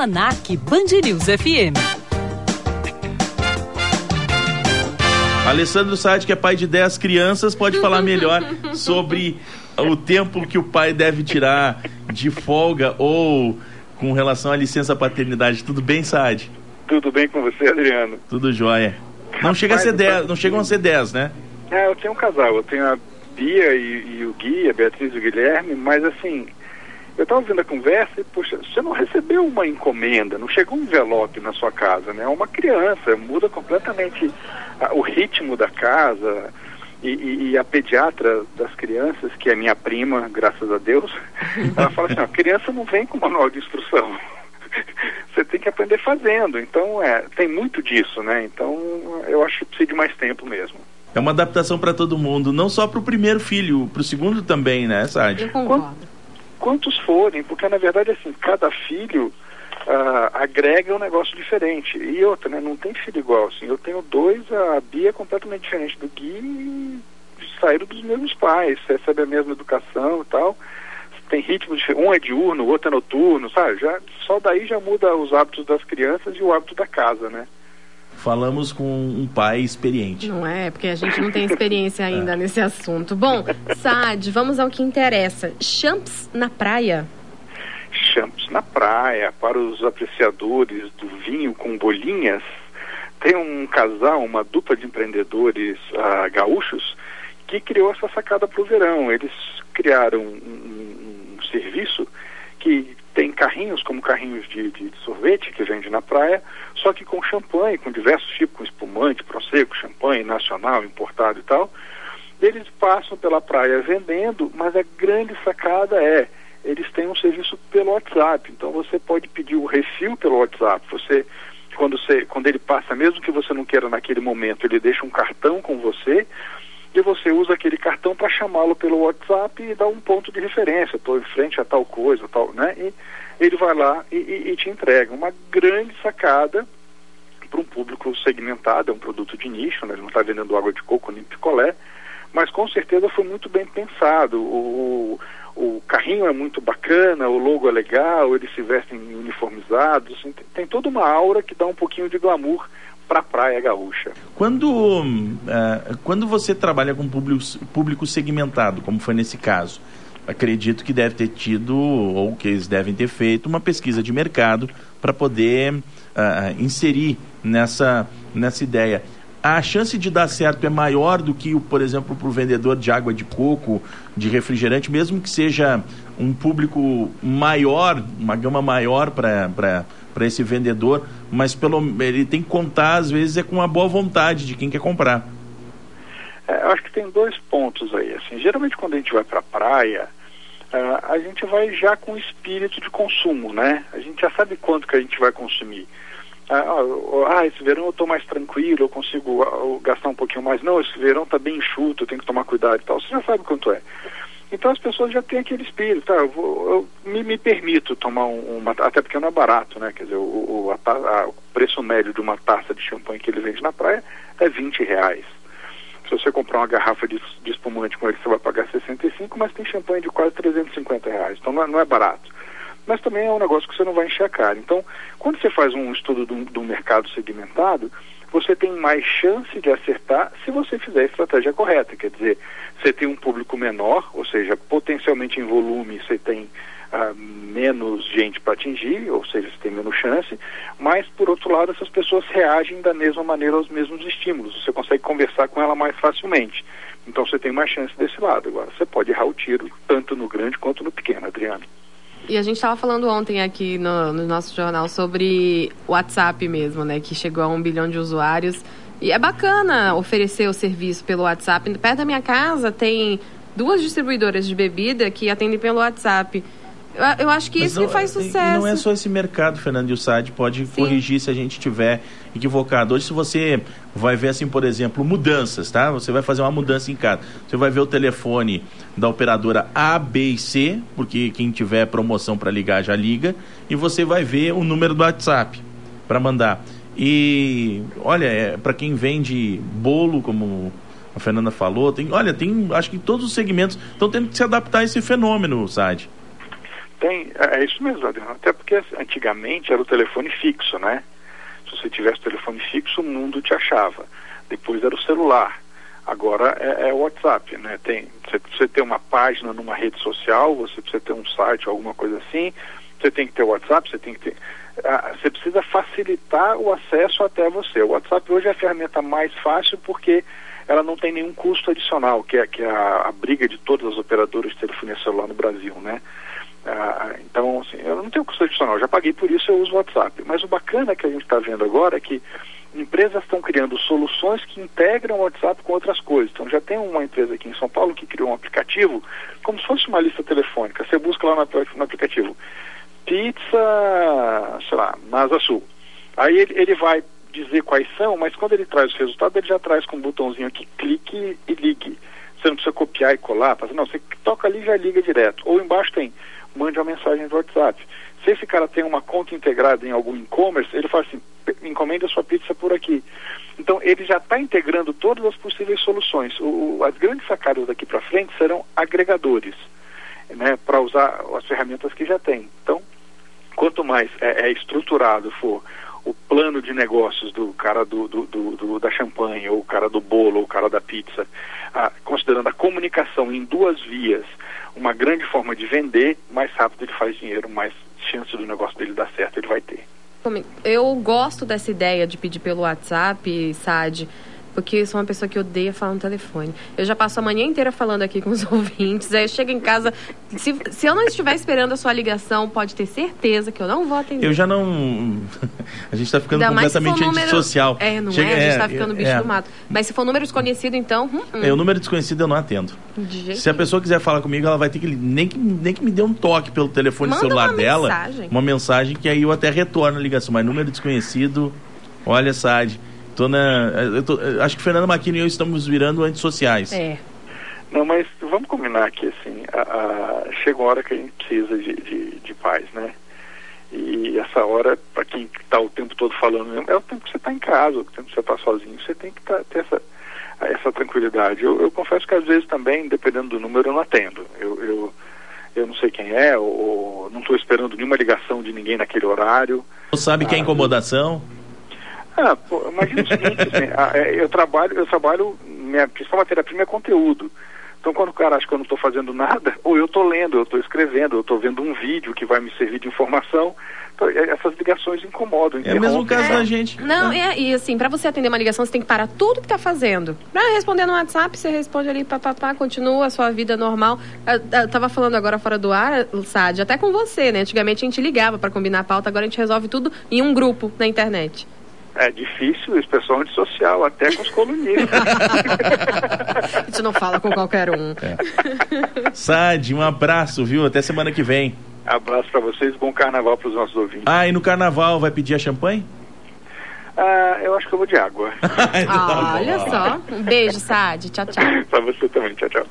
Almanac Band News FM. Alessandro Sade, que é pai de 10 crianças, pode falar melhor sobre o tempo que o pai deve tirar de folga ou com relação à licença paternidade. Tudo bem, Sade? Tudo bem com você, Adriano? Tudo jóia. Não chega a ser 10, não chegam a ser 10, né? É, eu tenho um casal, eu tenho a Bia e, e o Gui, a Beatriz e o Guilherme, mas assim, eu estava ouvindo a conversa e, poxa, você não recebeu uma encomenda, não chegou um envelope na sua casa, né? É uma criança, muda completamente a, o ritmo da casa. E, e, e, a pediatra das crianças, que é minha prima, graças a Deus, ela fala assim, a criança não vem com manual de instrução. você tem que aprender fazendo. Então, é, tem muito disso, né? Então, eu acho que precisa de mais tempo mesmo. É uma adaptação para todo mundo, não só para o primeiro filho, para o segundo também, né, Sade? Eu concordo. Quantos forem, porque na verdade, assim, cada filho uh, agrega um negócio diferente. E outra, né, não tem filho igual, assim. Eu tenho dois, a Bia é completamente diferente do Gui saíram dos mesmos pais, recebe a mesma educação e tal tem ritmos um é diurno, o outro é noturno, sabe? Já, só daí já muda os hábitos das crianças e o hábito da casa, né? Falamos com um pai experiente. Não é, porque a gente não tem experiência ainda é. nesse assunto. Bom, Sad, vamos ao que interessa. Champs na praia. Champs na praia, para os apreciadores do vinho com bolinhas, tem um casal, uma dupla de empreendedores uh, gaúchos, que criou essa sacada para o verão. Eles criaram um, serviço que tem carrinhos como carrinhos de, de, sorvete que vende na praia, só que com champanhe, com diversos tipos, com espumante, prosecco, champanhe nacional, importado e tal. Eles passam pela praia vendendo, mas a grande sacada é eles têm um serviço pelo WhatsApp. Então você pode pedir o refil pelo WhatsApp. Você quando, você, quando ele passa, mesmo que você não queira naquele momento, ele deixa um cartão com você e você usa aquele cartão para chamá-lo pelo WhatsApp e dar um ponto de referência, estou em frente a tal coisa, tal, né? E ele vai lá e, e, e te entrega. Uma grande sacada para um público segmentado, é um produto de nicho, né? ele não está vendendo água de coco nem picolé, mas com certeza foi muito bem pensado. O, o carrinho é muito bacana, o logo é legal, eles se vestem uniformizados, assim, tem, tem toda uma aura que dá um pouquinho de glamour para a praia gaúcha. Quando, uh, quando você trabalha com público, público segmentado, como foi nesse caso, acredito que deve ter tido, ou que eles devem ter feito, uma pesquisa de mercado para poder uh, inserir nessa, nessa ideia. A chance de dar certo é maior do que, por exemplo, para o vendedor de água de coco, de refrigerante, mesmo que seja um público maior, uma gama maior para para esse vendedor, mas pelo ele tem que contar às vezes é com a boa vontade de quem quer comprar. É, eu acho que tem dois pontos aí. Assim, geralmente quando a gente vai para a praia, uh, a gente vai já com espírito de consumo, né? A gente já sabe quanto que a gente vai consumir. Uh, ah, esse verão eu estou mais tranquilo, eu consigo uh, gastar um pouquinho mais. Não, esse verão está bem enxuto, eu tenho que tomar cuidado e tal. Você já sabe quanto é. Então as pessoas já têm aquele espírito, tá? Eu, vou, eu me, me, permito tomar um, uma, até porque não é barato, né? Quer dizer, o, o, a, a, o preço médio de uma taça de champanhe que ele vende na praia é 20 reais. Se você comprar uma garrafa de, de espumante com ele, você vai pagar 65, mas tem champanhe de quase 350 reais. Então não é, não é barato. Mas também é um negócio que você não vai cara. Então, quando você faz um estudo do, do mercado segmentado, você tem mais chance de acertar se você fizer a estratégia correta. Quer dizer, você tem um público menor, ou seja, potencialmente em volume você tem uh, menos gente para atingir, ou seja, você tem menos chance, mas por outro lado essas pessoas reagem da mesma maneira aos mesmos estímulos. Você consegue conversar com ela mais facilmente. Então você tem mais chance desse lado. Agora, você pode errar o tiro tanto no grande quanto no pequeno, Adriano. E a gente estava falando ontem aqui no, no, nosso jornal sobre o WhatsApp mesmo, né? Que chegou a um bilhão de usuários. E é bacana oferecer o serviço pelo WhatsApp. Perto da minha casa tem duas distribuidoras de bebida que atendem pelo WhatsApp. Eu, acho que Mas isso não, que faz sucesso. não é só esse mercado, Fernando, e o SAD pode Sim. corrigir se a gente tiver equivocado. Hoje, se você vai ver, assim, por exemplo, mudanças, tá? Você vai fazer uma mudança em casa. Você vai ver o telefone da operadora A, B e C, porque quem tiver promoção para ligar já liga, e você vai ver o número do WhatsApp para mandar. E olha, é, para quem vende bolo, como a Fernanda falou, tem, olha, tem, acho que todos os segmentos estão tendo que se adaptar a esse fenômeno, Sad. Tem, é, é isso mesmo, Adriano. Até porque antigamente era o telefone fixo, né? Se você tivesse telefone fixo, o mundo te achava. Depois era o celular. Agora é, é o WhatsApp, né? Tem, você precisa ter uma página numa rede social, você precisa ter um site, alguma coisa assim. Você tem que ter o WhatsApp, você tem que ter. Ah, você precisa facilitar o acesso até você. O WhatsApp hoje é a ferramenta mais fácil porque ela não tem nenhum custo adicional, que é, que é a, a briga de todas as operadoras de telefonia celular no Brasil, né? Ah, então, assim, eu não tenho custo adicional, já paguei por isso, eu uso o WhatsApp. Mas o bacana que a gente está vendo agora é que empresas estão criando soluções que integram o WhatsApp com outras coisas. Então, já tem uma empresa aqui em São Paulo que criou um aplicativo como se fosse uma lista telefônica. Você busca lá no, no aplicativo pizza, sei lá, Nasa Sul. Aí ele, ele vai dizer quais são, mas quando ele traz os resultados, ele já traz com um botãozinho aqui, clique e ligue. Você não precisa copiar e colar, não, você toca ali e já liga direto. Ou embaixo tem mande uma mensagem do WhatsApp. Se esse cara tem uma conta integrada em algum e-commerce, ele fala assim, encomenda sua pizza por aqui. Então ele já está integrando todas as possíveis soluções. O, as grandes sacadas daqui para frente serão agregadores, né, para usar as ferramentas que já tem. Então, quanto mais é, é estruturado for negócios do cara do, do, do, do, da champanhe, ou o cara do bolo, ou o cara da pizza, ah, considerando a comunicação em duas vias, uma grande forma de vender, mais rápido ele faz dinheiro, mais chance do negócio dele dar certo ele vai ter. Eu gosto dessa ideia de pedir pelo WhatsApp, SAD porque eu sou uma pessoa que odeia falar no telefone. Eu já passo a manhã inteira falando aqui com os ouvintes, aí eu chego em casa, se, se eu não estiver esperando a sua ligação, pode ter certeza que eu não vou atender. Eu já não... A gente está ficando Ainda completamente número... antissocial. É, não Chega... é? A gente está é, ficando bicho é. do mato. Mas se for número desconhecido, então... Hum, hum. É, o número desconhecido eu não atendo. se a pessoa quiser falar comigo, ela vai ter que... Nem que, nem que me dê um toque pelo telefone Manda celular uma dela. Mensagem. Uma mensagem que aí eu até retorno a ligação. Mas número desconhecido, olha, Sade Tô na, eu tô, acho que Fernando Maquino e eu estamos virando antissociais. É. Não, mas vamos combinar aqui, assim, a, a, chega uma hora que a gente precisa de, de, de paz, né? E essa hora, para quem está o tempo todo falando mesmo, é o tempo que você está em casa, o tempo que você está sozinho, você tem que tá, ter essa, essa tranquilidade. Eu, eu, confesso que às vezes também, dependendo do número, eu não atendo. Eu, eu, eu não sei quem é, ou, ou não estou esperando nenhuma ligação de ninguém naquele horário. Você sabe ah, que é incomodação? Ah, pô, imagina o seguinte, assim, a, é, eu trabalho, eu trabalho, minha principal matéria-prima é conteúdo. Então, quando o cara acha que eu não estou fazendo nada, ou eu estou lendo, eu estou escrevendo, eu estou vendo um vídeo que vai me servir de informação. Então, é, essas ligações incomodam. É o mesmo caso da gente. Não, é, e assim, para você atender uma ligação, você tem que parar tudo que está fazendo. Para responder no WhatsApp, você responde ali, papapá, continua a sua vida normal. Eu, eu tava falando agora fora do ar, Sad, até com você, né? Antigamente a gente ligava para combinar a pauta, agora a gente resolve tudo em um grupo na internet. É difícil, especialmente social, até com os colunistas. a gente não fala com qualquer um. É. Sad, um abraço, viu? Até semana que vem. Abraço para vocês, bom carnaval para os nossos ouvintes. Ah, e no carnaval vai pedir a champanhe? Ah, eu acho que eu vou de água. ah, olha só. Um beijo, Sad. Tchau, tchau. para você também. Tchau, tchau.